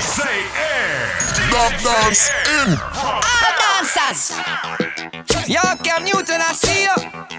Say air. Dub dance in. All dancers. Yo, Cam Newton, I see you.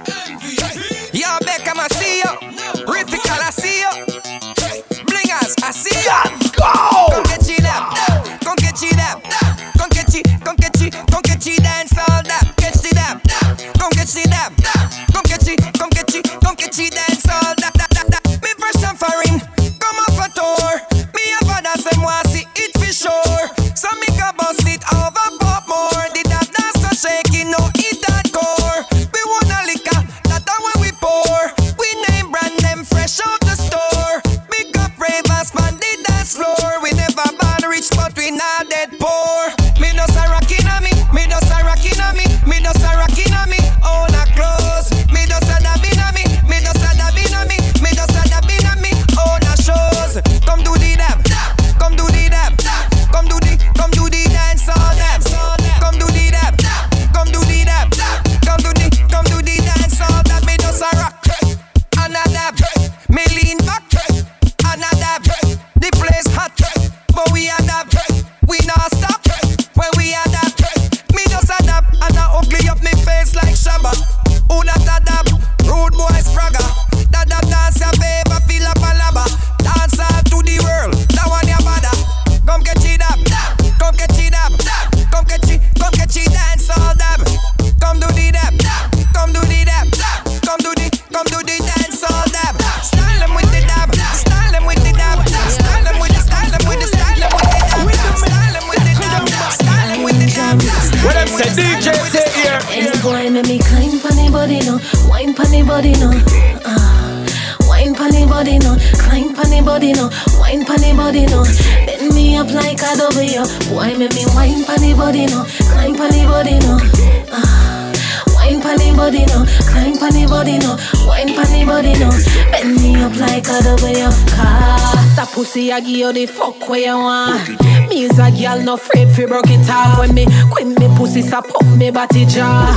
I give you the fuck where you want. Me is a girl no afraid fi broke it off when me quit me pussy so pop me body jaw.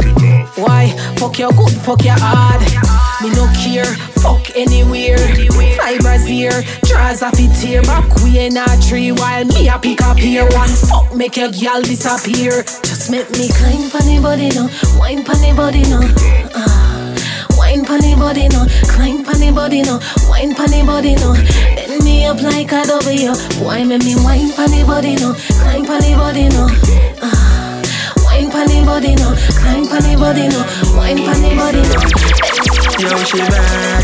Why fuck you good, fuck you hard. Me no care, fuck anywhere. Fibers here, draws off it here. Back we in a tree while me a pick up here. One fuck make your girl disappear. Just make me climb pon the body no, wine pon the body no. Ah. Wine pon the body no, climb pon the body no, wine pon the body no. Bend me up like a W. Boy, make me wine pon the body no, climb pon the body no. Ah, wine pon the body no, climb pon the body no, wine pon the body no. Yo, she bad.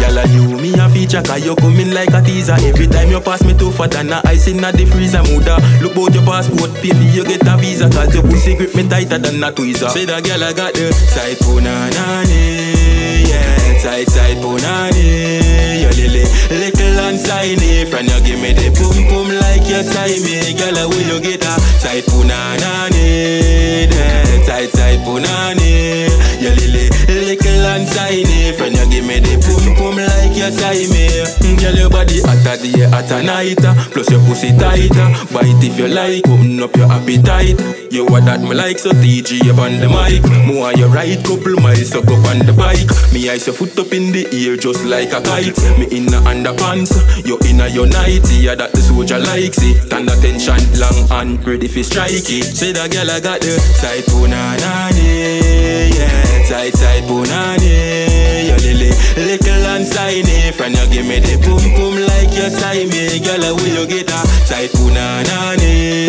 Gyal, a you me a feature Cause you coming like a teaser. Every time you pass me too fat and a ice in the freezer Muda, look bout your passport for you get a visa. Cause your pussy grip me tighter than a tweezer. Say that girl I got the side punani Yeah, tight side punani lily, little and tiny Friend you give me the pum pum like you tie me Girl, will you get a side punani? Yeah, tight punani. You lily, little and tiny Friend you give me the pum pum like you tie me. Mm, girl, your body hotter day, hotter night Plus your pussy tighter. Bite if you like, open up your appetite. You what that me like, so TG up on the mic. More you ride, couple miles, so go on the bike. Me ice your foot up in the air just like a kite. Me in a underpants, you in a your nighty Yeah, that the soldier likes it. Stand attention, long and ready for strike it. Say that girl I got the side punani oh, Yeah, tight side punani. You lily, little and tiny Friend. You give me the boom, boom like you tie me Girl, will you get a tight punani?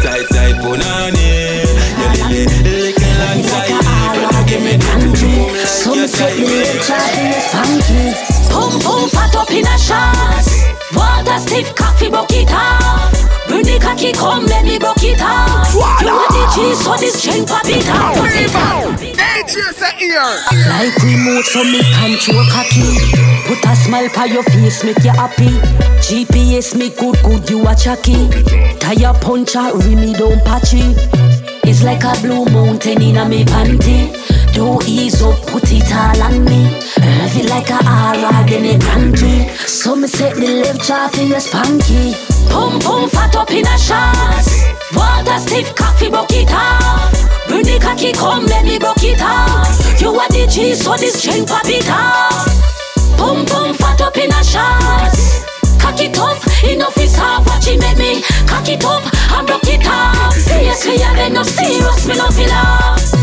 Tight side punani. You lily, little and tiny Friend. You give me the pum pum like Some you say tie me me chatting is funky. Pum pum fat up in a shot. Water stiff coffee broke it off. Bring the cocky come let me broke it off. You want the cheese so this chain pop it off. Pop it off. DJ, say here. Like remote so me control cocky. Put a smile pa your face make you happy. GPS me good good you a chucky. Tire puncher me don't patchy. It's like a blue mountain in a me panty do ease up, put it all on me. Heavy like a hard in a country. So me set the left jaw fingers spanky. Pum pum fat up in a shots. Water stiff coffee broke it off. Bring the cocky come, let me broke it off. You are the G, so this chain pop it off. Pum pum fat up in a shots. Cocky tough, enough is half. Watch it make me cock it up and broke it off. Seriously, I been no serious, me no feel off.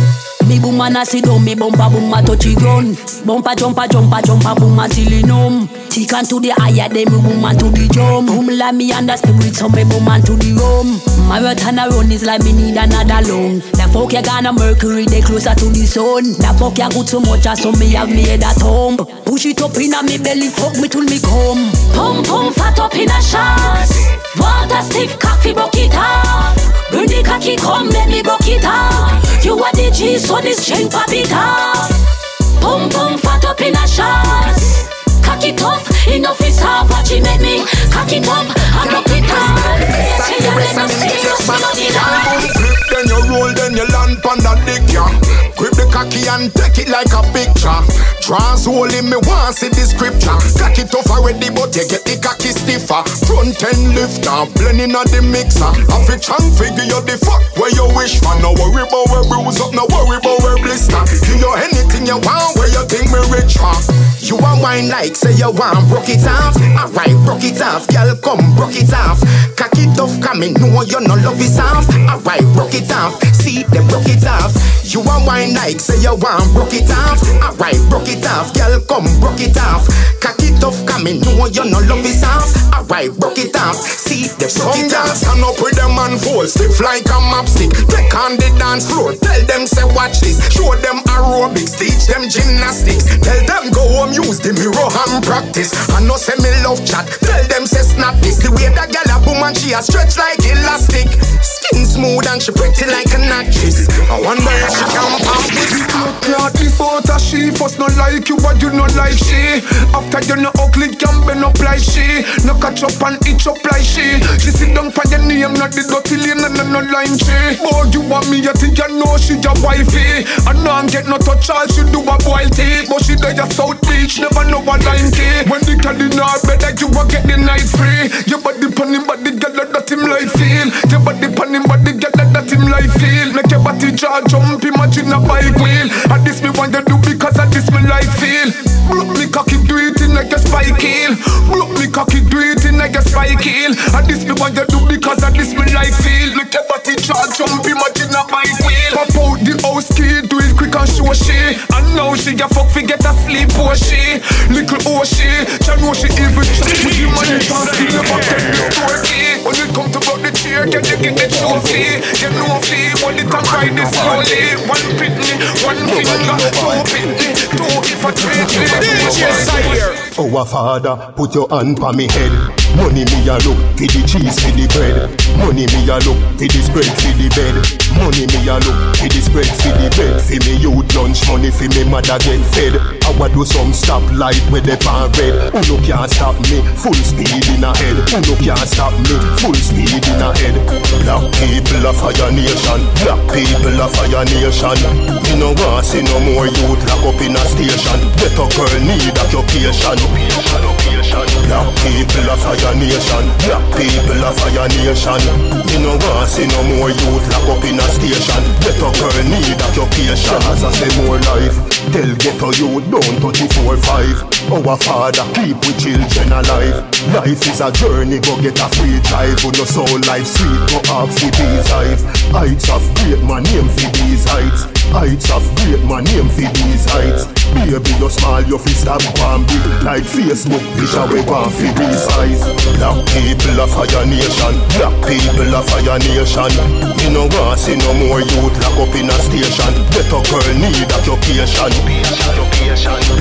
Me boom and I sit down, me bumper boom a touch the ground. Bumper jumper jumper jumper boom till it numb. And to the higher, boom and to the jump. Boom like me and the spirit, so me boom and to the room. Marathon a run is like me need another lung. The fuck you gonna Mercury, they closer to the sun. The fuck you good so much, so me have me head at home. Push it up in a me belly, fuck me till me come. Pump pump fat up in a shot. Water stiff coffee broke it off. Bring the cocky come, let me broke it off. You are the G, so the string pop it off. Pum pum fat up in a shots. Cock it up, enough is half. Watch it make me cock it up and broke it off. Say you let me see you, so no need then you roll, then you land pon that dick, yeah. Grip the cocky and take it like a picture. Draws hole in me, want see the scripture. Cock it off already, but you get the cocky stiffer. Front end lifter, blending on the mixer. Have a chunk figure you the fuck where you wish for. No worry about where bruise up, no worry about where blister. Give you anything you want, where you think me rich for. You want wine like say you want broke it off. Alright, broke it off, girl, come broke it off. Cock it off, coming, no you no love is off. Alright, broke it it off. See them broke it off. You want wine like say you want broke it off. Alright, broke it off. Girl, come broke it off. Cock it off, coming. No, you no love is off. Alright, broke it off. See them broke it off. Stand up with them and fall stiff like a mapstick. Take on the dance floor. Tell them say watch this. Show them aerobics. Teach them gymnastics. Tell them go home use the mirror and practice. I know say me love chat. Tell them say snap this. The way that gal a boom and she a stretch like elastic. Skin smooth and she pretty pretty like an actress. I wonder if she can pump this. Cloud before that she first not like you, but you not like she. After you no ugly, can bend up like she. No catch up and itch up like she. She sit down for your name, not the dirty lane and no line she. Oh, you want me, you think you know she your wifey. And now get no touch, all she do a boil tea. But she there South Beach, never know a line key. When the cat in her like you will get the night free. Your body pon him, body girl, that him life feel. Your body pon him, body girl, that him life feel. Make your body jaw jump, imagine a bike wheel. And this me want you do because of this me life feel. Broke me cocky, do it in like a spike heel. Broke me cocky, do it in like a spike heel. And this me want you do because of this me life feel. Make your body jaw jump, imagine a bike wheel. Pop out the house key, do it quick and show she. And now she a fuck, forget a sleep, oh she. Little oh she, she know she even. With the money, she never get the. When it come to about the chair, can you get the trophy? You know fee, hold it and ride it slowly. One pitney, one finger, two pitney, two if a three, DJ Our father, put your hand on me head. Money me a look for the cheese for the bread. Money me a look for the spread for the bed. Money me a look for the spread for the bed. For me youth lunch money for me mother get fed. I wa do some stop light with the pan red. Who no can't stop me? Full speed in a head. Who no can't stop me? Full speed in a head. Black people a fire nation. Black people a fire nation. Me no want see no more youth lock up in a station. A girl need occupation. Black people a fire nation. Black people a fire nation. Me no want see no more youth lock up in a station. Better girl need occupation. As I say more life. Tell ghetto youth don't 24/5. Our father keep we children alive. Life is a journey, go get a free drive. With no soul life sweet, go up for these heights. Heights of great man name for these heights. Heights of great man name for these heights. Baby, you small, you fist up one big like Facebook. Picture we want for these eyes. Black people of fire nation. Black people of fire nation. Me no want see no more youth lock up in a station. Better girl need occupation.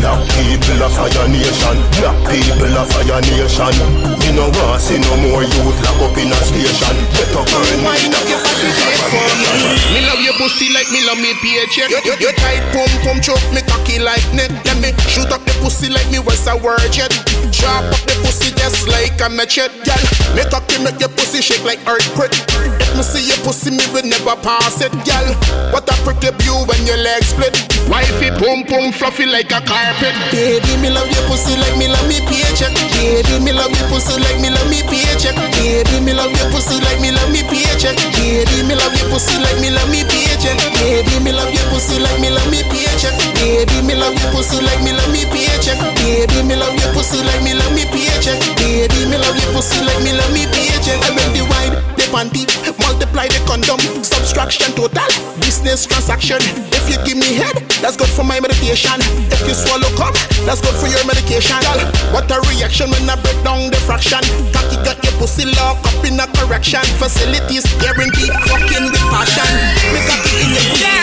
Black people of fire nation. Black people of fire nation. Me no want see no more youth lock up in a station. Better girl need occupation Me? Love your pussy like me love me paycheck. You, you, you tight pum pum choke me cocky like net Let me shoot up the pussy like me was a word yet Drop up the pussy just like a machete, girl. Me cocky make your pussy shake like earthquake. Me see your pussy, me will never pass it, girl. What a pretty view when your legs split. Wifey pum pum fluffy like a carpet. Baby, me love your pussy like me love me paycheck. Baby, me love your pussy like me love me paycheck. Baby, me love your pussy like me love me paycheck. Baby, me love your pussy like me love me paycheck. Baby, me love your pussy like me love me paycheck. Baby, me love your pussy like me love me paycheck. Baby, me love your pussy like me love me paycheck. Baby, me love your pussy like me love me paycheck. I make the wine, panty. Multiply the condom, subtraction total, business transaction. If you give me head, that's good for my meditation. If you swallow cup, that's good for your medication. Girl, what a reaction when I break down the fraction. Cocky got your pussy locked up in a correction. Facilities guaranteed, fucking with passion. Because in your pussy.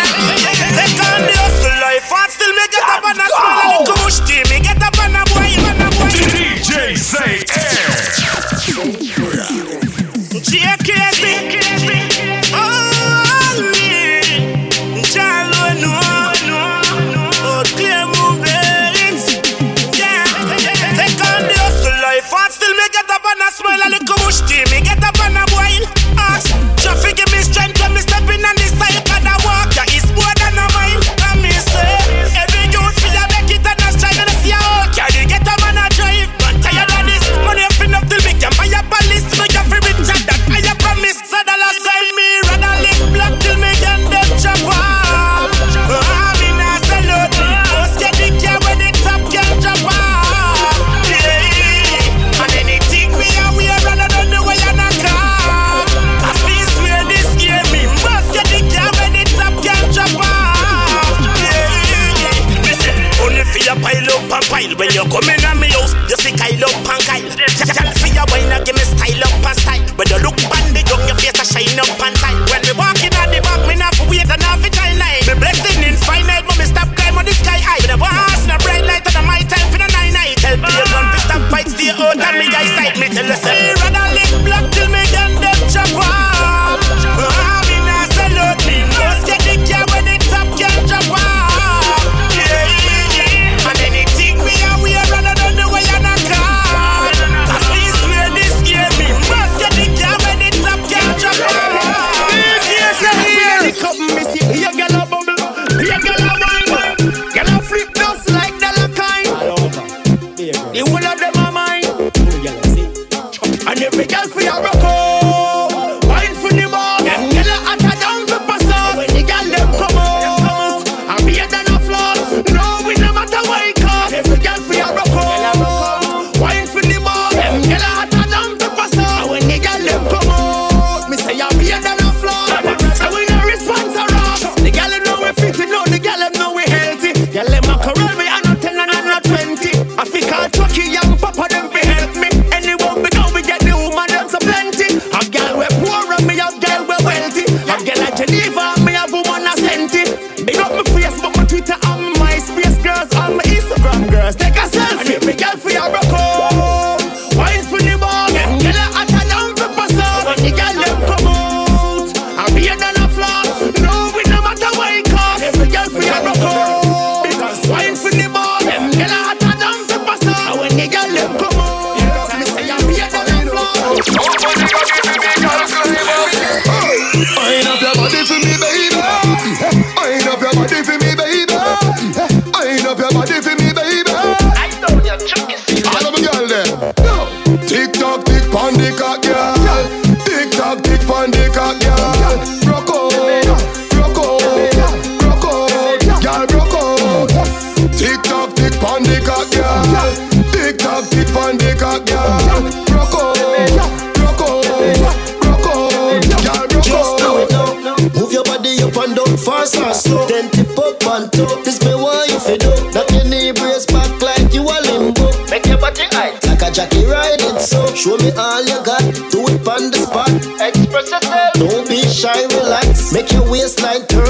express yourself. Don't be shy, relax. Make your waistline turn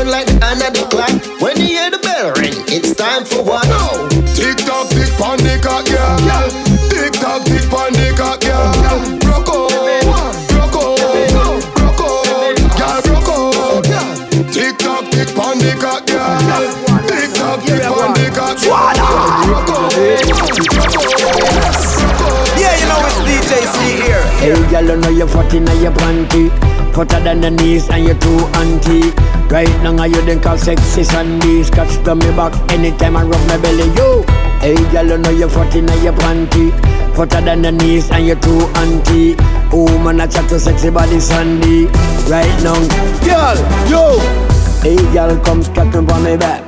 now you're fat in your panty Fatter than the knees and you're too antique. Right now you then call sexy Sunday Scotch to me back anytime and rub my belly Yo! Hey girl you know you're fat in your panty Fatter than the knees and you're too antique. Oh man I chat to sexy body Sunday Right now Girl! Yo! Hey girl come scratching on me back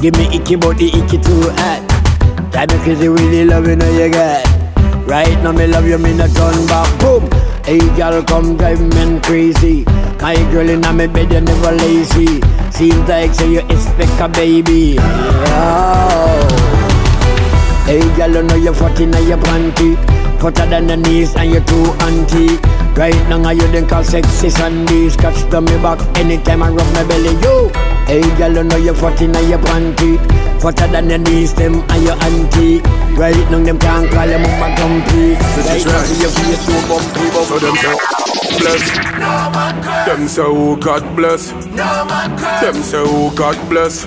Give me icky body icky too hot Type of crazy really loving all you got Right now me love you, me no turn back. Boom. Hey girl, come drive me crazy. My girl inna me bed, you never lazy. Seems like say you expect a baby. Hey girl, you know you're 40 now your panty. Hotter than the knees and you're too antique. Right now, you then call sexy Sundays. Catch to me back anytime I rub my belly. Yo, hey, girl, you know you're 40 now your panty. Hotter than the knees, them and your auntie. Right now, them can't call them mama dumpy. Right now, you feel so bumpy, So them say, bless. Them say, oh God bless. Them say, oh God bless.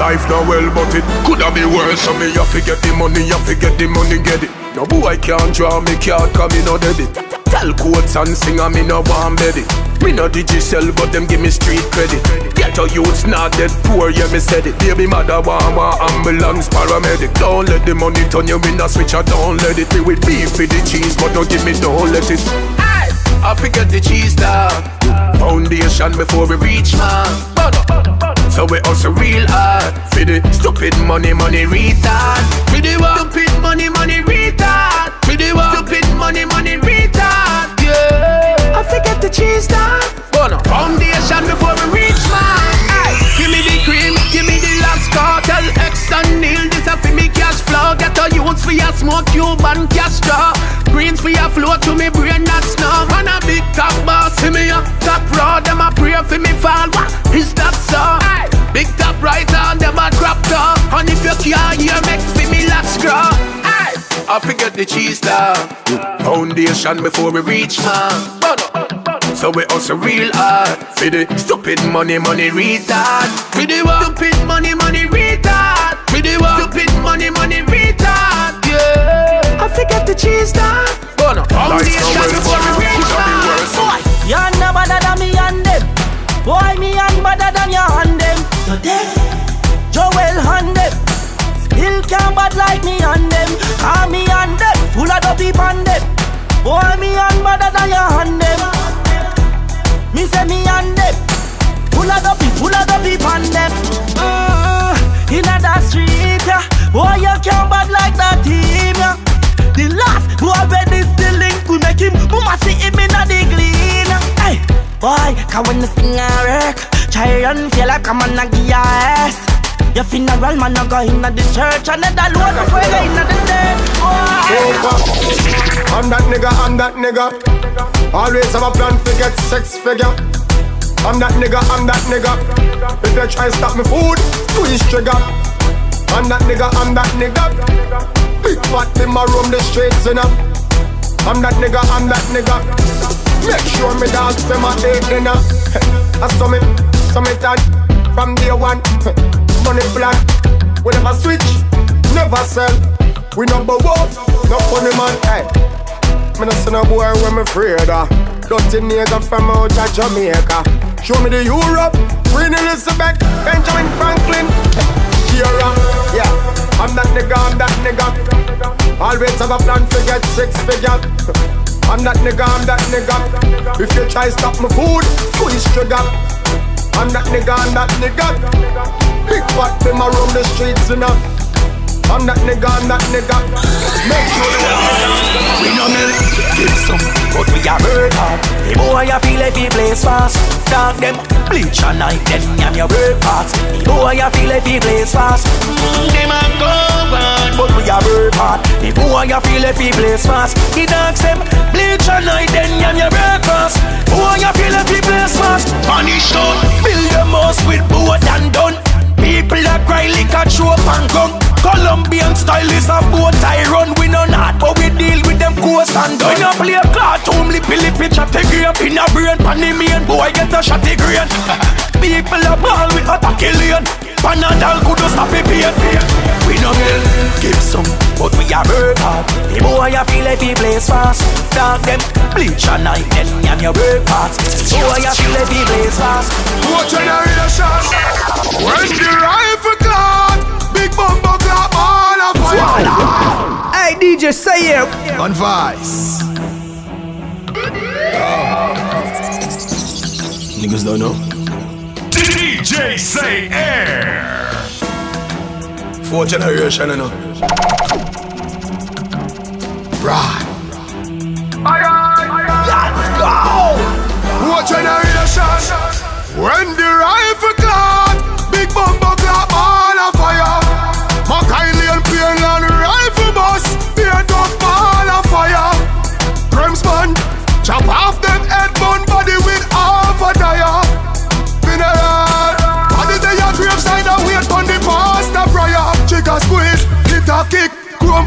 Life not well, but it coulda be worse. So me have to get the money, have to get the money, get it. No boy can't draw me card, cause me no debit. Tell quotes and sing, and me no want it. Me no digital, but them give me street credit. Get a youths not dead poor, yeah me said it. Baby mother want want ambulance, paramedic. Don't let the money turn you in a switch, I don't let it. Me with beef for the cheese, but don't give me no lettuce. Aye, I forget the cheese dog. Foundation before we reach man. So we also real hard. For the stupid money, money retard. For the what? Stupid money, money retard. For the what? Stupid money, money retard. Yeah. I forget the cheese dog Bono Foundation Get a youths for your smoke, Cuban cash straw Greens for your flow to me brain, that's snow. Man a big top boss, see me a top raw Them a pray for me fall, what is that so? Aye. Big top right on them a crop top And if you can't hear, make for me last grow Aye. I forget the cheese dog Foundation before we reach man So we also real hard For the stupid money, money retard For the what? Stupid money, money retard For the what? Stupid money, money retard Yeah I forget the cheese dog Foundation before we reach man Boy, you are better than me and them. Boy, me and better than you and them. You deaf, Joel and them. Still can't bad like me and them. Call me and them, full of dopey on them. Boy, me and better than you and them. Me say me and them. Full of dopey, full of dopey on them. Uh, In a that street, yeah. Boy, you can't bad like that team, yeah The last bed is the link We make him, mama see him in a the glean Hey, boy, cause when the thing a work Try run, feel like I'm on a your ass Your funeral man a go in the church And the load of fuego in the dirt Over. I'm that nigga, I'm that nigga. Always have a plan to get sex figure. I'm that nigga, I'm that nigga. If you try stop me food, squeeze trigger. I'm that nigga, I'm that nigga. Big fat in my room, the streets up. I'm that nigga, I'm that nigga. Make sure me dogs them a eat dinner. I saw me, saw me done from day one. Money plan, we never switch, never sell. We number one, no funny man. Hey, me no see no boy when me afraid of. Dirty nigga from out of Jamaica. Show me the Europe, Queen Elizabeth, Benjamin Franklin. Kira, uh, yeah, I'm that nigga, I'm that nigga. Always have a plan to get six figure. I'm that nigga, I'm that nigga. If you try stop my food, squeeze trigger. I'm that nigga, I'm that nigga. Big fat them around the streets, know. I'm that nigga, I'm that nigga. Make sure We no milk, give some, but we a hard. The boy a feel if he plays fast, dog them bleach a night, then yam your work fast. The boy a feel if he plays fast, them a go on, but we a hard. The boy a feel if he plays fast, the dogs them bleach a night, then yam your work fast. Boy a feel if he plays fast, punish down, build them house with board and done. People that cry like a trope and gun. Colombian style is a boat I run. We no not, but we deal with them coast and done. When you play a cartoon, lippy lippy chat a grape in a brain. Pan the main boy get a shot a grain. People a ball with attack alien. Panadol could stop a pain. We no give some, but we a work hard. The boy a feel like he plays fast. Dog them bleach a night, then yam your work fast. Boy a feel like he plays fast. What generation? When the rifle clad, big bumbo Hey DJ, say it. On Vice. Niggas don't know. DJ C-Air. Four generation, you know. Right. Let's go! New generation. When the rifle clad, big bumbo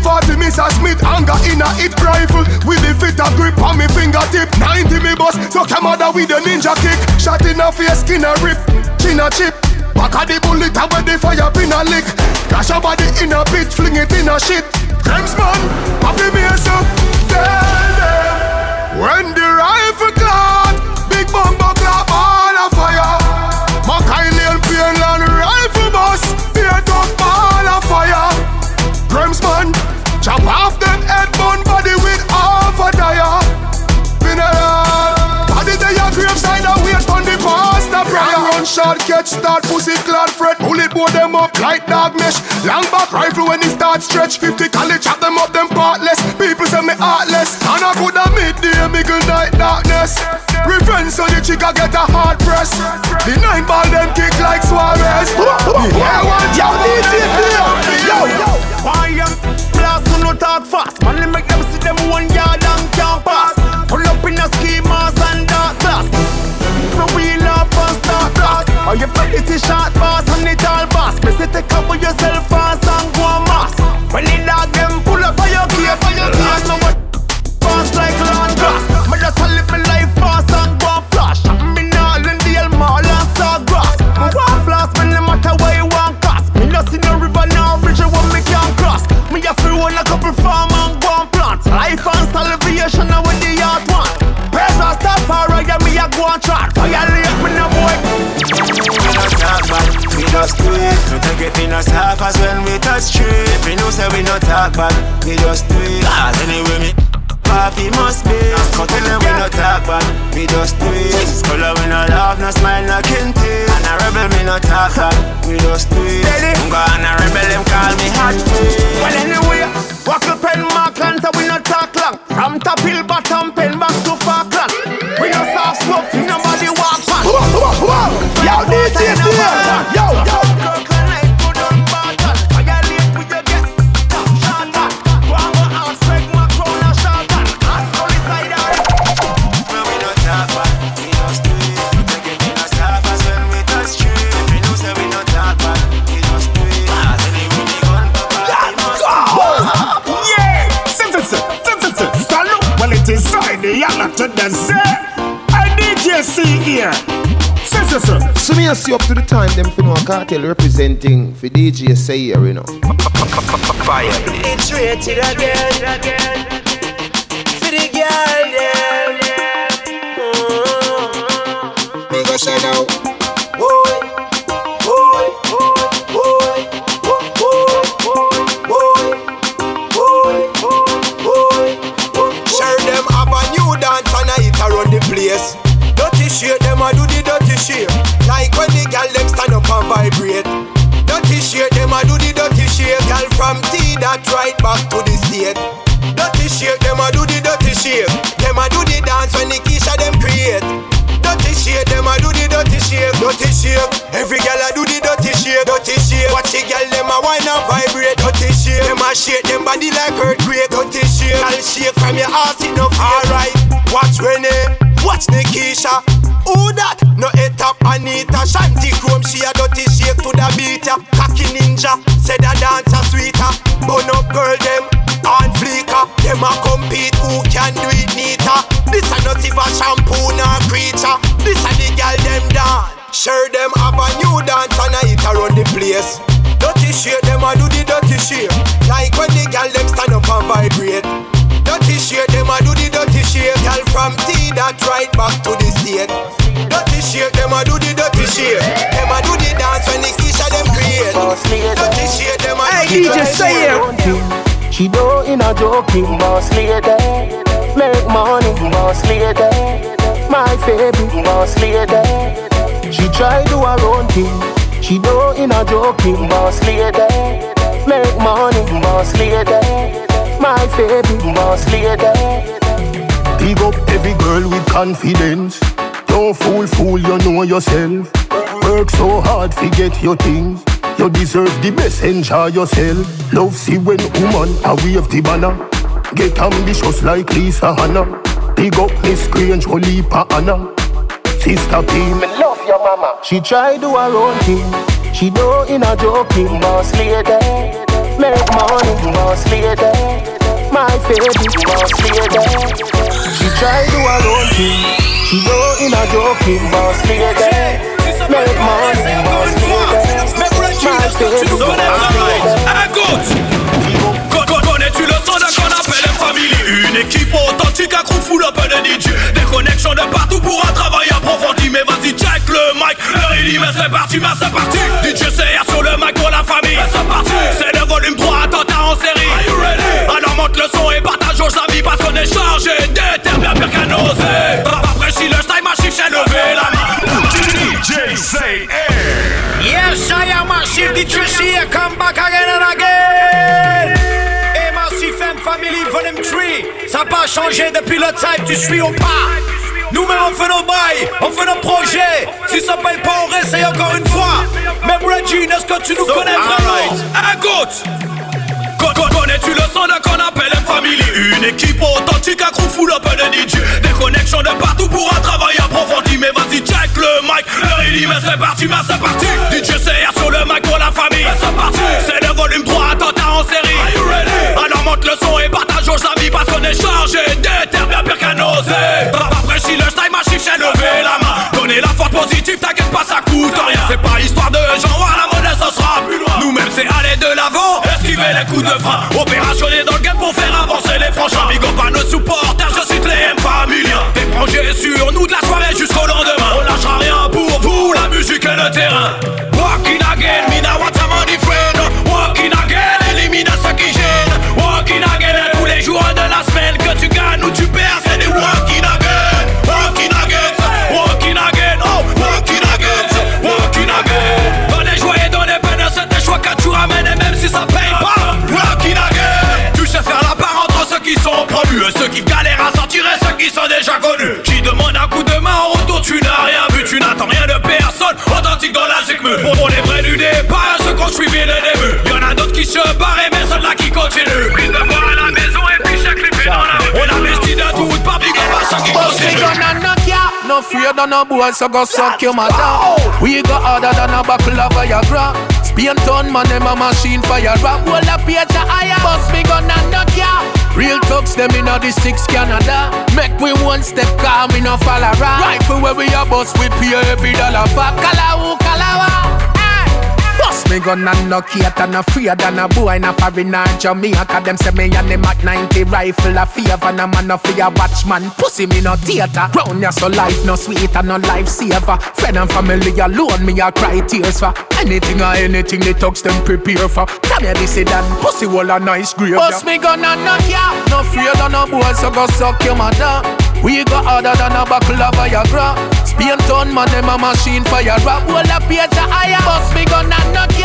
40 Mr. Smith anger in a hit rifle. With the fit a grip on me fingertip. 90 me bus, so come out with the ninja kick. Shot in a face, skin a rip, chin a chip. Back of the bullet and when the fire pin a lick. Crash a body in a pit, fling it in a shit. Crimson, happy me so start, pussy clad fret. Bullet board them up like dog mesh. Long back rifle when it start stretch. 50 college chop them up them partless. People say me heartless. And I could have midday, middle night darkness. Revenge so the chica get a hard press. The nine ball Or you feel this If we know say we not talk bad, we just do it. Cause anyway me Papi must be. Cut tell them we no talk bad We just do it. Scholar we no laugh, no smile, no kinty. And a rebel me no talk bad We just do it. Go on a rebel, them call me hot Well anyway, walk the pen mark and so we no talk long. From top hill bottom pen back to Falkland. We no soft smoke, nobody walk past. Yo, DJ DJ C here. Citizen. So me a see up to the time them for no cartel representing for DJ say here, you know. Fire. It's rated again, again For the girl, them Me go say now. Boy, from T that right back to the state. Dirty shit, them a do the dirty shit. Them a do the dance when the Keisha them create. Dirty shit, them a do the dirty shit. Dirty shit, every gal a do the dirty shit. Dirty shit, watch the gal them a whine and vibrate. Dirty shit, them a shake them body like earthquake. Dirty shit, gal shake from your ass no Alright, watch Renee, watch Nikisha. Who that? No head top Anita Shanty Chrome, she a dirty shake to the beat ya. Cocky ninja, said a dancer sweeter. Bun up girl them, on fleeker Them a compete, who can do it neater? This a not even shampoo nor creature. This a the girl them dance. Sure them have a new dance and I hit around the place. Dirty shit, them a do the dirty shit Like when the girl them stand up and vibrate. Dirty shit, them a do the dirty shit Girl from T that right back to the state. Dirty shit, them a do the dirty shit. Them a do the dance when the Keisha them create. Dirty shit, them a do the dirty shit. She do in a joking boss lady. Make money boss lady. My baby boss lady. She try do her own thing. She don't in a joking boss lady. Make money boss lady. My baby boss lady Big up every girl with confidence No fool, fool, you know yourself. Work so hard to get your things. You deserve the best, enjoy yourself. Love see when woman a wave the banner. Get ambitious like Lisa Hanna. Big up Miss Grange, Olipa Anna. Sister P, me love your mama. She try do her own thing. She know in a joking, boss lady. Make money, boss lady. My baby, boss lady. She try do her own thing. She know in a joking, boss lady. Make money, boss lady. My baby, boss lady. Connais-tu le de qu'on appelle famille Une équipe authentique, crew full up de DJ. Des connexions de partout pour un travail approfondi. Mais vas-y check le mic, le mais c'est parti, mais c'est parti DJ CR sur le mic pour la famille C'est parti, c'est le volume 3, attentat en série Alors monte le son et partage aux amis Parce qu'on est chargé d'éther bien pire qu'un osé Après si le style massif c'est levé la main DJ Say Air. Yes, I am Massive DJ CR, come back again and again. Et Massive M Family Volume 3, ça n'a pas changé depuis le time, tu suis ou pas? Nous-mêmes on fait nos bails, on fait nos projets. Si ça paye pas, on réessaye encore une fois. Même Reggie, est-ce que tu nous connais vraiment? Con- Connais-tu le son de qu'on appelle une famille? Une équipe authentique, un crew full up de DJ Des connexions de partout pour un travail approfondi. Mais vas-y check le mic, le dit mais c'est parti, mais c'est parti. DJ CR sur le mic pour la famille. C'est parti, c'est le volume 3, attentat en série. Alors monte le son et partage aux amis Parce qu'on est chargé d'éther bien pire qu'un osé. Après si le style massif j'ai levé la main. Donner la force positive, t'inquiète pas ça coûte rien. C'est pas histoire de gens voir la monnaie ça sera plus loin. Nous-mêmes c'est aller de l'avant, esquiver les coups de frein. Opérationner dans le suivi le début Y'en a d'autres qui se barrent mais ceux-là qui continuent Prise de à la maison et puis chaque clip dans la rue On investit de tout, pas big up à ceux qui continuent. No fear of no boy, so go suck your mother. We go harder than a buckle of Viagra. Spain town man, them a machine fire rap. Hold up here to higher. Knock ya. Real thugs, them in the six Canada. Make we one step calm, we no fall around. Rifle where we a bust, we pay every dollar for. Kalawu, kalawa. Me gun and knock it and afraid than a boy in a foreign or Jamaica. Them say me and the Mac 90 rifle a favor. No man no fear watchman. Pussy me no theater. Round ya so life no sweet and no life saver. Friend and family alone me a cry tears for. Anything or anything the thugs them prepare for. Tell me this and pussy wall a nice grave. Boss me gun and knock ya. No fear than a boy so go suck your mother. We go harder than a buckle of Viagra. Spain town man them a machine fire rap. Up here to higher. Boss me gun and knock ya.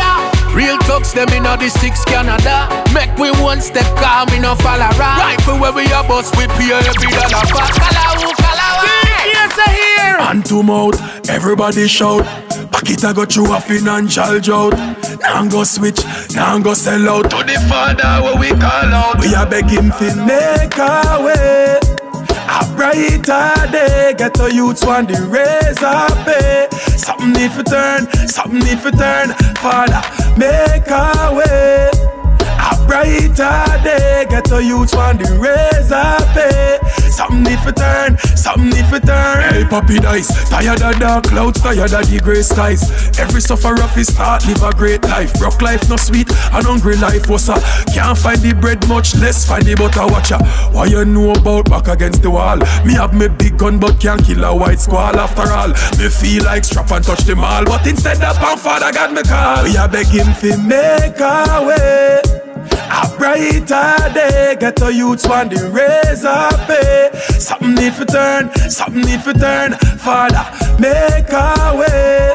Real thugs them in the six Canada. Make we one step calm, we no fall around. Rifle where we a bust, we pay every dollar for. Kalawu, kalawa. Yes, I hear. Hand to mouth, everybody shout. Pocket I got you a financial drought. Now go switch, now go sell out to the father where we call out. We a beg him to make a way. A brighter day, get the youths want the razor pay. Something need for turn, something need for turn. Father, make a way. A brighter day, get the youths want the razor pay. Something need for turn, something need for turn. Hey, puppy dice, tired of dark clouds, tired of the grey skies. Every sufferer fi start live a great life. Rock life no sweet, and hungry life was a. Can't find the bread much less find the butter watcher. why you know about back against the wall? Me have me big gun but can't kill a white squall. After all, me feel like strap and touch them all, but instead the pound father got me call. We a beg him fi make a way. A brighter day, get the youths want the razor pay. Something need for turn, something need for turn. Father, make a way.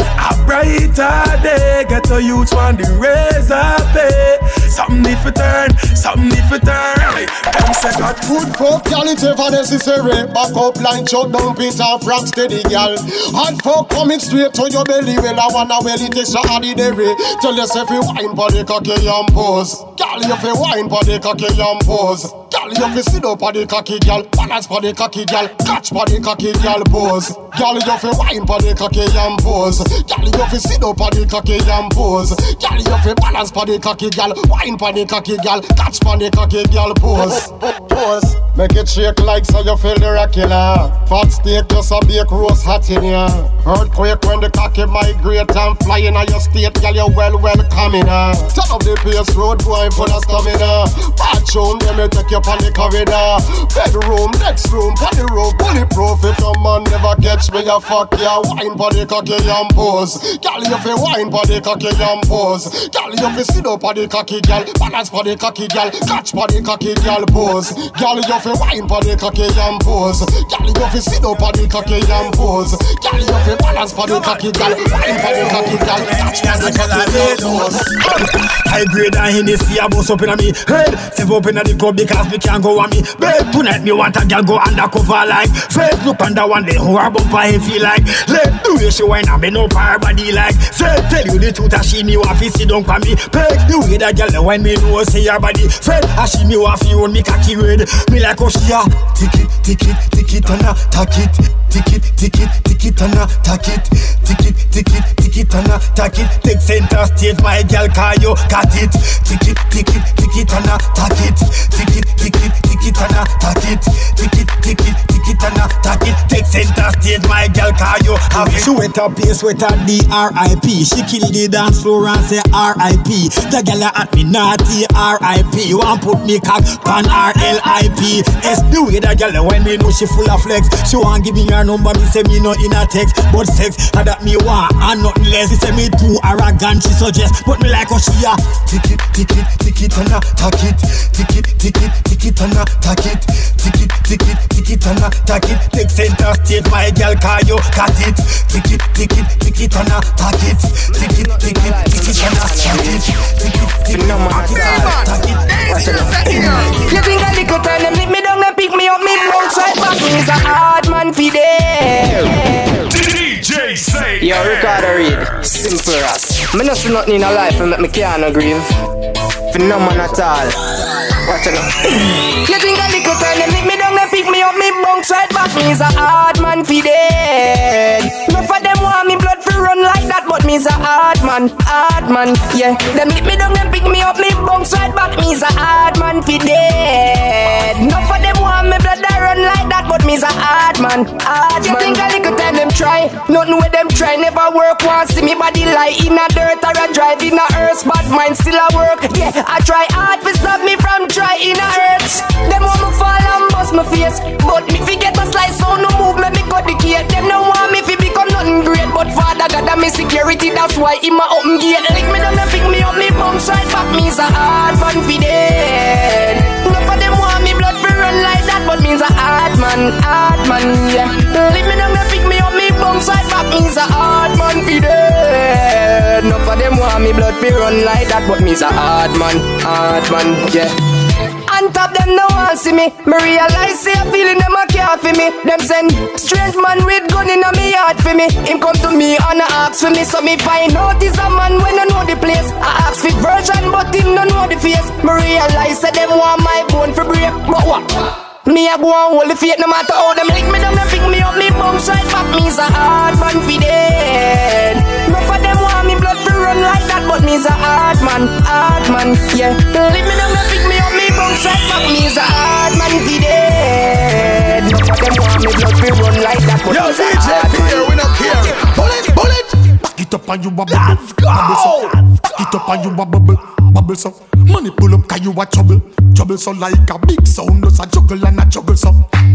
A brighter day, get the youths want the razor pay. Something need for turn, something need for turn. Them say God fuck, girl, it's ever necessary. Back up, line, shut down, pinch off, rock steady, girl. Hot fuck coming straight to your belly. Well, I wanna well, it is ordinary. Tell yourself you wine the cocky and pose. Girl, you fi wine the cocky and pose. Girl, you fi sit up for the cocky, girl. Balance for the cocky, girl. Catch for the cocky, girl, pose. Girl, you fi wine for the cocky and pose. Girl, you fi sit up for the cocky and pose. Girl, you fi balance for the cocky, girl. Wine for the cocky, girl. Catch for the cocky, girl, pose. Pose. Make it shake like so you feel the regular. Fat steak just a bake roast hot in ya. Earthquake when the cocky migrate and fly in your state, girl, you well welcome in ya. Ah. Turn up the pace, road boy full of stamina. Bathroom, let me take you on the corridor. Bedroom, next room, on the road, bulletproof. If your man never catch me, you fuck ya. Wine for the cocky and pose. Girl, you fi wine for the cocky and pose. Girl, you fi sit up for the cocky, girl. Balance for the cocky, girl. Catch for the cocky, girl, pose. Girl, you fi wine for the cocky and pose. Girl, you fi sit up for the cocky and pose. Girl, you fi balance for the cocky, girl. Wine for the cocky, girl. Catch for cocky, girl, pose. High grade and Hennessy a bust up inna me head Step up inna the club because me can't go on me bed Tonight me want a girl go undercover like Facebook under one day who her bumper he feel like Let do you she wine and bend up her body like Say tell you the truth that she me want fi sit down for me Peg you way that girl when me know say her body Fred and she me want fi own me cocky red Me like how she a tick it, tick it, tick it and a tack it Tick it, tick it, tick it and a tack it Tick it, tick it, tick it and a tack it Take center stage my girl cause you got it Tick it, tick it, tick it and a tack it Tick it, tick it, tick it and a tack it Tick it, tick it, tick it and a tack it Take center stage my girl cause you have it She wet up pace with a D-R-I-P She kill the dance floor and say R.I.P The girl at me naughty R.I.P Want put me cock pan R-L-I-P It's the way that girl when me know she full of flex She want give me her number me say me no in a text But sex and that me want and nothing less She say me too arrogant she suggest But me like how she a Tick it, tick it, tick it and a tack it Tick it, tick it, tick it and a tack it Tick it, tick it, tick it and a tack it Take center stage my girl cause you got it Tick it, tick it, tick it and a tack it Tick it, tick it, tick it and a tack it Tick it, tick it, tack it You think a little time them lick me down and pick me up, me bounce right back. Me's a hard man for them. DJ say Yo, Ricardo Reed, simple as. Me not see nothing in a life and make me can't grieve. For no man at all. Watch it now. You think a little time them lick me down and pick me up, me bounce right back. Me's a hard man for them. Enough of them want me blood for run like that, but me's a hard man, hard man. Yeah, them lick me down and pick me up, me bounce right back. Me's a hard man for dead. Enough of them want me blood to run like that, but me's a hard man, hard man. You think a little time them try, nothing with them try, never work. Want see me body lie in a dirt or a drive in a earth, but mine still a work. Yeah, I try hard to stop me from trying a earth. Them want me fall and bust my face, but me forget a slice so no move, me me cut the gate. Them no want me fi become nothing great, but Father God I'm security, that's why in my open gate. Lick me down and pick me up, me bounce right back. Me's a hard man fi dead. Enough of them want me blood fi run like that, but me's a hard man, hard man, yeah. Lick me down and pick me up, me bounce right back. Me's a hard man fi dead. Enough of them want me blood fi run like that, but me's a hard man, hard man, yeah. On top them no want see me. Me realize say a feeling them a care for me. Them send strange man with gun in a me heart for me. Him come to me and a ask for me So me find out is a man when I know the place. I ask for version but him no know the face. Me realize say them want my bone for break. But what? Me a go and hold the faith no matter how them lick me down and pick me up me bounce right back. Me's a hard man for dead Enough of them want me blood to run like that But me's a hard man, hard man, yeah. Lick me down and pick me up me bounce right back Me's a hard man for dead Enough them want me blood to run like that But Yo, me's a DJ hard man Fear, we not care. Bullet, bullet. Back it up and you a bubble. Let's go. Bubble so. Back it up and you a bubble. Bubble so. Money pull up cause you a trouble. Trouble so like a big sound. Just a juggle and a juggle so.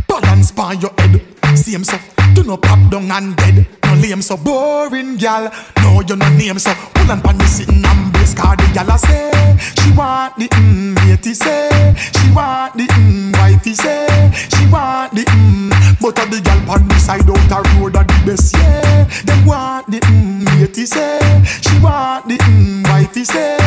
Balance by your head. Same so. Do not pop down and dead. No lame so boring gal. No you no name so. Pull and pan me sitting and bliss. Cause the gal a say. She want the mm, matey say. She want the mm, wifey say. She want the mm. But of the gal pan the side out a road a the best yeah. Them want the mm, matey say. She want the mm, wifey say.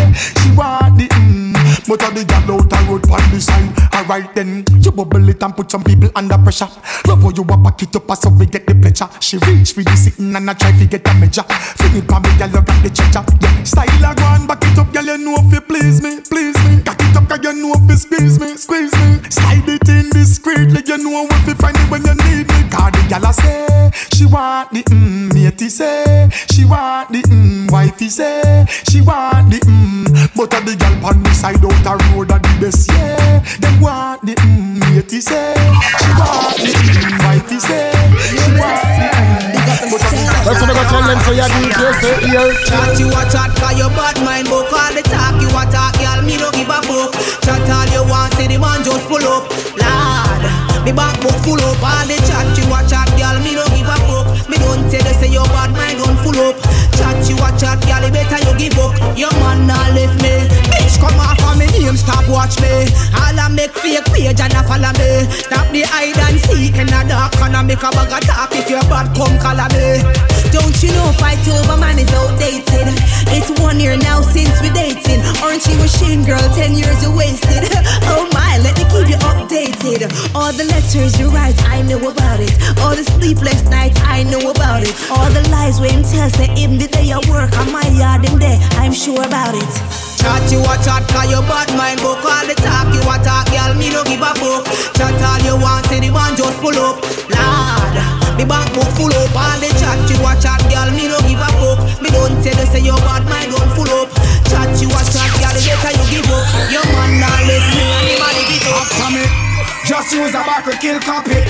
She want the mm. But all the gal out a road on the side. Alright then, you bubble it and put some people under pressure. Love how you a back it up so we get the pleasure. She reach for the sitting and I try to get the measure. Feel it on me, gal, got the treasure. Yeah, style a go on, back it up, gal, you know if you please me, please me. Cock it up, cause you know if you squeeze me, squeeze me. Slide it in discreetly, you know if you find it when you need me. Cause the gal a say, she want the mmm, matey say. She want the mmm, wifey say. She want the mmm, but all the gal on the side oh. Out a road a the best, yeah. Them want the mmm, matey say. She want the mmm, wifey say. She want the mmm, but all the gal That's what I tell them, so you DJ say here. Chat you a chat for your bad mind book All the talk you a talk, girl, me no give a fuck Chat all you want, see the man just pull up Lord, me back book full up All the chat you a chat, girl, me no give a fuck. Me don't tell you say your bad mind don't full up. Chat you a chat, girl, better you give up. Your man not left me. Bitch come off of me name, stop watch me. All I make fake page and a follow me. Stop the hide and seek in the dark And I make a bag of talk if your bad come color me. Don't you know fight over man is outdated? It's one year now since we dating. Aren't you ashamed girl, ten years you wasted. Oh my, let me keep you updated. All the letters you write, I know about it. All the sleepless nights, I know about it. All the lies when him tell say him the day I work on my yard him there, I'm sure about it. Chat you a chat cause your bad mind book All the talk you a talk, girl, me no give a fuck. Chat all you want, see the man just pull up. Lord, me bank book full up. All the chat you a chat, girl, me no give a fuck. Me don't tell you say your bad mind don't full up. Chat you a chat, girl, later you give up. Your man not let me anybody give up After me, just use a back to kill copy.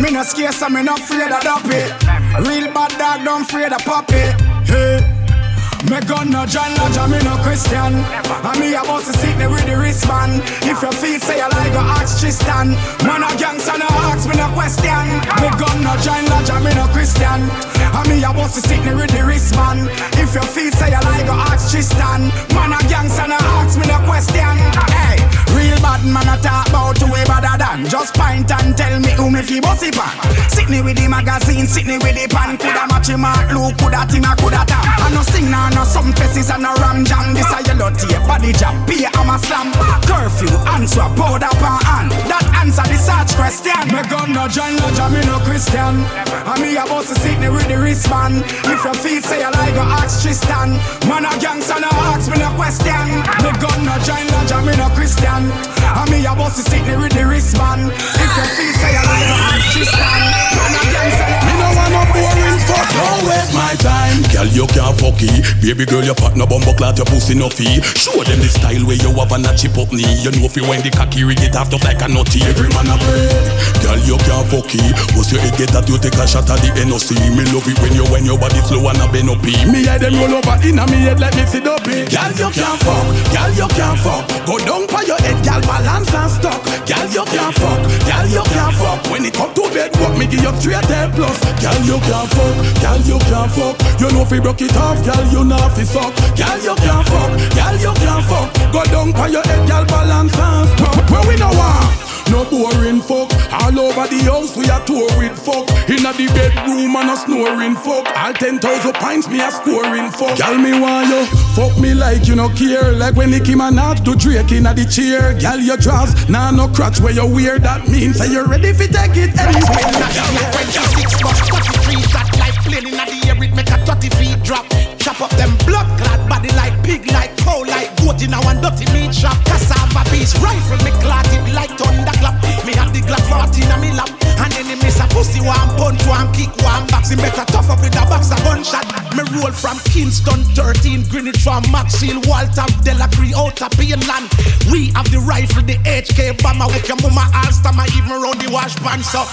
Me no scared, so me not afraid of duppy. Real bad dog, don't afraid of puppy. Hey. Me gun no John Lodge, me no Christian. And me about to sit there with the wristband. If you feel say you like go ask Tristan. Man a gangster no ask me no question. Me gun no John Lodge, me no Christian. And me about to sit there with the wristband. If you feel say you like go ask Tristan. Man a gangster no ask me no question. Hey, real bad man a talk about way better than. Just pint and tell me who me fi bossy pan. Me with the magazine, me with the pan. Coulda match him out, look, coulda Tima, coulda Tam. I no sing now, no some faces and no ram jam. This a yellow tape, body jam, pay I'm a slam. Curfew, answer, powder pan hand. That answer the search question. Me gun no John Lodge, me no Christian. And me to sit me with the wristband If your feet say you like go ask Tristan. Man a gangster no ask me no question. Me gun no John Lodge, me no Christian And me about to sit me with the wristband. If you feel say you like go ask Tristan Man a Me no want no boring fuck, don't waste my time. Girl, you can't fucky Baby girl, you fat no bumbo clot, your pussy no fee. Show them the style where you have a a chip up knee You know if you when the cocky rig it off just like a nutty. Every man a pray Girl, you can't fucky your head get that you take a shot at the NOC Me love it when you when your body slow and a bend up Me head them roll over inna me head like me sit up Girl, you can't fuck. Girl, you can't fuck. Go down for your head, girl, balance and stuck Girl, you can't fuck. Girl, you can't fuck. When it come to bed, walk me give you straight head plus Girl, you can't fuck. Girl, you can't fuck. You know you broke it off, girl, you know you suck. Girl, you can't fuck. Girl, you can't fuck. Go down for your head, girl, balance and stuck Where we no want? No boring fuck All over the house we a tour with fuck. Inna the bedroom and a snoring fuck. All ten thousand pints me a scoring fuck. Girl me want you. Fuck me like you no care. Like when Nicki Minaj do Drake inna the chair. Girl your dress Nah no crotch where you wear. That means that you ready fi take it anywhere. Twenty-six bucks, thirty-three shot like plane inna the it make a thirty feet drop. Chop up them blood clad body like pig, like cow, like goat in a one dirty meat shop. Cassava piece rifle me clot it like thunderclap. Me have the Glock 14 in me lap, and then enemies a pussy one punch, one kick, one box. Him better tough up with a box a gunshot. Me roll from Kingston 13, Greenwich from Maxfield, Walter, Delacree, out of Painland. We have the rifle, the HK bomber, with your mama Alstom, I even round the wash pan. So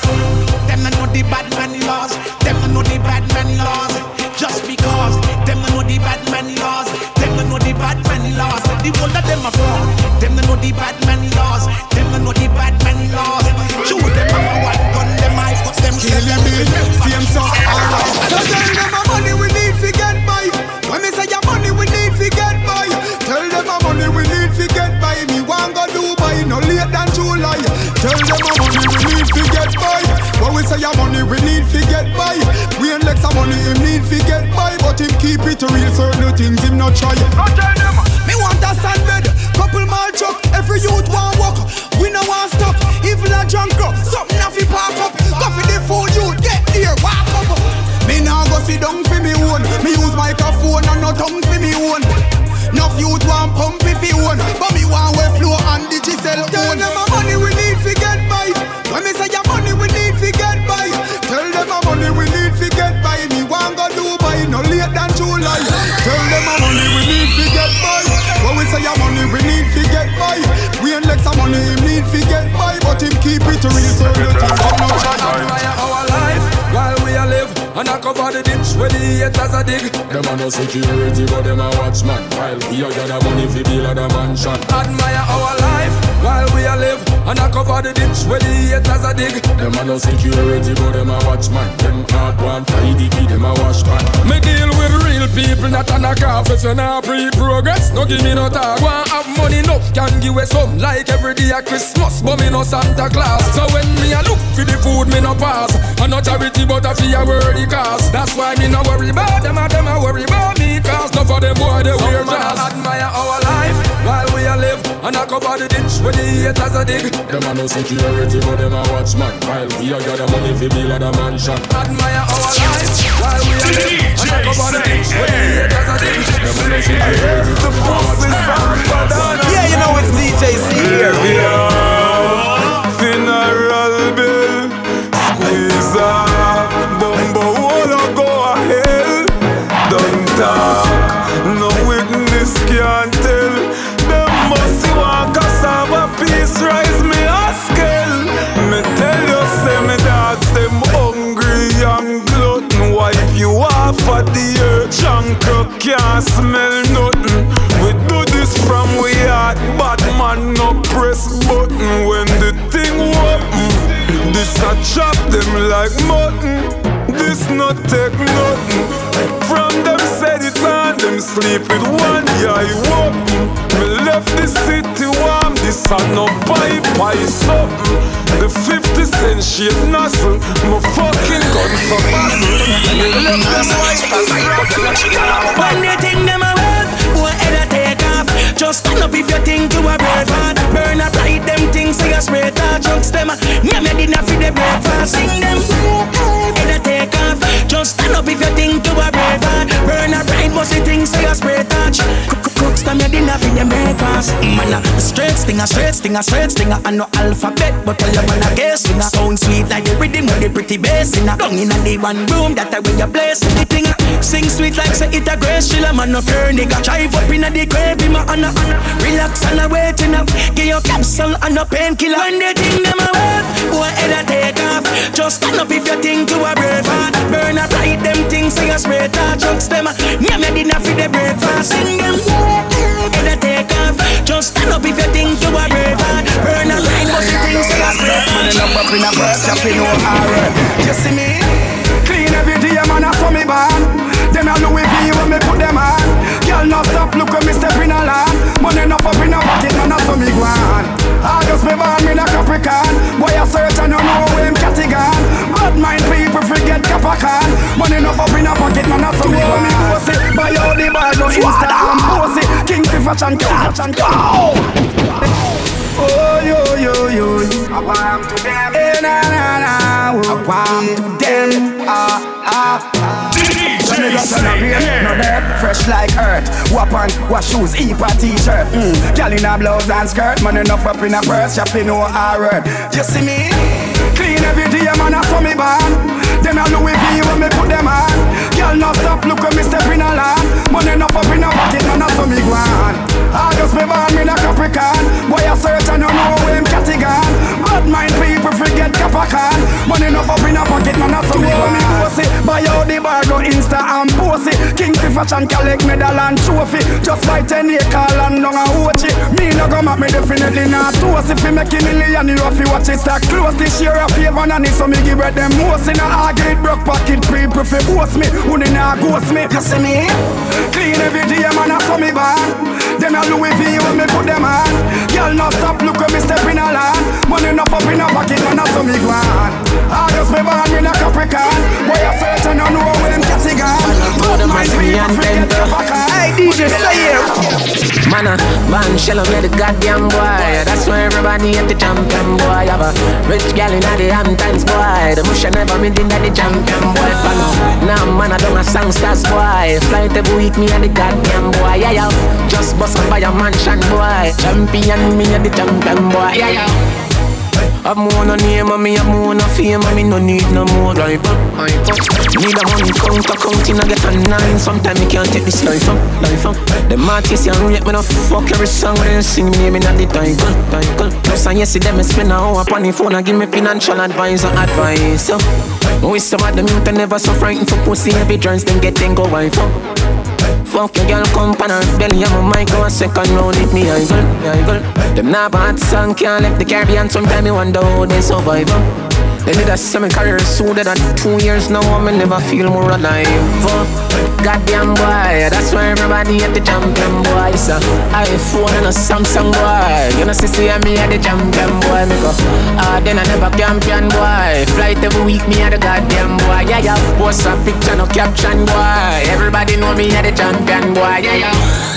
them no know the bad man laws, them no know the bad man laws. Just because. Them no know the bad man laws, them no know the bad man laws. The whole of them are fraud. Them no know the bad man laws, them no know the bad man laws. Shoot them have a one gun, them I put them Kill them bill, same so alright So tell them a money we need fi get by. When me say a money we need fi get by. Tell them a money we need fi get by. Me want go Dubai no late than July. Tell them a money we need fi get by. When we say a money we need fi get by We ain't Lex a money him need fi get by But him keep it real certain things him not try tell them Me want a sunbed Couple more chuck, every youth want walk. We no want stop. Where the haters a dig. Them a no security but them a watchman While we a gather money fi build a mansion. Admire our life while we a live And I cover the ditch where the haters a dig. Them a no security but them a watchman. Them hard one tidy key them a washman Me deal with real people not on a calf If you not pre-progress. No give me no talk. Want have money enough can give away some. Like every day a Christmas but me no Santa Claus. So when me a look for the food me no pass. I no charity but I feel a worthy cause. That's why me no worry about them and them a worry about me Cause. None of them boy they wear jazz. admire our life while we a live. And I cover the ditch when the haters a dig Them a no security but them a watchman While we a gather money fi build a mansion. Admire our life while we a live And I cover the ditch when the haters a dig Them a no security. But them a watchman Yeah, you know it's DJ C here. Funeral button when the thing open. This I chop them like mutton. This not take nothing. From them said it on them sleep with one eye open. Me left the city warm. This I no pipe pie something. The 50 cent shit nozzle. My fucking gun so fast. Me left them white When they think them a wave, boy head a take off. Just stand up if you think you a brave. Burn up right them things so you spray tar drugs them. Yeah, me dinner for the breakfast. Sing them a take off. Just stand up if you think you a brave. Burn up right musty things so you spray touch. Crooks them your dinner for the breakfast. Man a straight stinger, straight stinger, straight stinger. I no alphabet, but tell you man a guess stinger. Sound sweet like the rhythm with the pretty bass in a. Down in a the one room that I when you bless the thing. Sing sweet like say it a grace chiller man no fear nigga. Drive up in a the crib in my honor. Relax and a waiting up. Get your capsule and a painkiller. When they think them a wave, boy head a take off. Just stand up if you think you a brave heart. Burn up right them things so you spray tar drugs them. Yeah, me dinner for the breakfast. Sing them head a take off. Just stand up if you think you a brave heart. Burn up right musty things so you spray tar Man enough up in a burst, up in no alright. You see me? Money up in a pocket, man, I saw me go on. August me born, me a Capricorn. Boy, I search and you know where him catty gone. Bad mind people forget Capricorn. Money enough up in a pocket, man, I saw me go me go see. Buy out the bar, go Insta and post it. King fi fashion, king fashion, go. Oh yo yo yo, I want to them. Eh na na na, I want to them. Ah ah. When got on a no dirt, fresh like earth. Wap on, wash shoes, heap a t-shirt. Mm. Girl in a blouse and skirt, man enough up in a purse, shopping no hard You see me? Clean every day, man, I saw me born. Then I Louis V when me put them on. Girl, no stop, look when me step in a land. Money enough up in a pocket, I saw me go on. August me born, me a Capricorn. Boy, I search and you know where him catty gone. Bad mind people forget Capricorn. Money enough up in a pocket, man, I saw me go me see. Buy out the bar, go Insta and post it. King fi fashion, collect medal and trophy. Just buy 10 acre land down a Ochi. Me no go at me definitely not toast. If you make a million, you have to watch it stack close. This year a favor and so me give it them most. In a arcade broke pocket, people fi boast me. Who not ghost me? You see me? Clean every day, man, I saw me born. Then a Louis V when me put them on. Girl, no stop, look when me step in a land. Money enough up in a pocket, man, I saw me go on. August me born, me a Capricorn. Boy, I search and you know where them catty gone. Bad mind people forget your back Hey DJ, say here. Man, a man shell me the goddamn boy. That's why everybody at the champion boy. Have a rich gal in the Hamptons boy. The bush never made in the champion boy. Fan now man, I don't a songsters boy. Fly every week me and the goddamn boy. Yeah, yeah. Just bust up by a mansion boy. Champion me and the champion boy. Yeah, yeah. Have more no name and me have more no fame and me no need no more up. Need a money counter counting I get a nine. Sometimes me can't take this life up, life up. The artists and rate me no fuck every song when they sing me name in the title, title. Plus and yes, them me spend a hour upon the phone and give me financial advice and advice. So, with some of them youth never so frightened for pussy every turns them get then go wife up. Fuck your girl, come pan her belly, I'm a mic, go a second round with me, I girl, girl. Them not bad song, can't left the Caribbean, sometimes me wonder how they survive. They did a semi career so that two years now, I never feel more alive. Goddamn boy, that's why everybody at the champion boy. So iPhone and a Samsung boy. You know, see, see me at the champion boy. Me go, ah, then I never champion boy. Flight every week, me at the goddamn boy. Yeah, yeah, post a picture, no caption boy. Everybody know me at the champion boy. Yeah, yeah.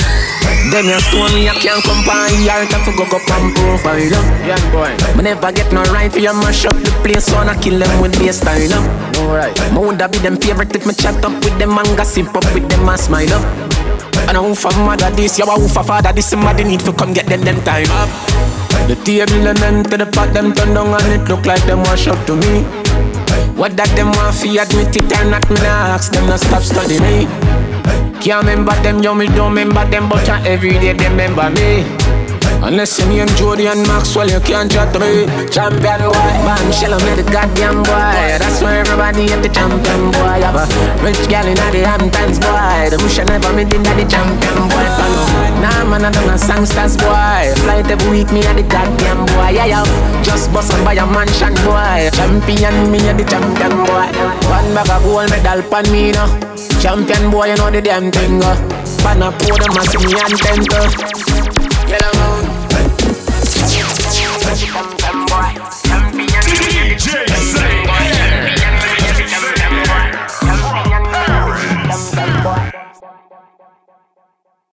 Them your stone me, I can't come by Yard to go go and profile Yeah boy. Me never get no right for you mash up the place So I kill them with bass style up Alright Me woulda be them favorite if me chat up with them And gossip up with them and smile up. And I who for mother this, a who for father this Somebody need to come get them them time up. The table and then to the pot them turn down And it look like them wash up to me. What that them want fi admit it or not Me nah ask them to stop studying me can't remember them, yo, me don't remember them, but uh, every day they remember me. Unless your name Jody and Maxwell, you can't chat me. Champion boy, man, shell on the goddamn boy. That's why everybody at the champion boy. Have a rich gal in the Hamptons boy. The bush never made in the champion boy. Follow. Nah, man, I don't know songsters boy. Flight every week, me at the goddamn boy. Yeah, yeah. Just bust by a mansion boy. Champion, me at the champion boy. One bag of gold medal pan me now. Champion boy, you know the damn thing. Uh. Pan a pour them a sing me and tenter. Get them out. DJ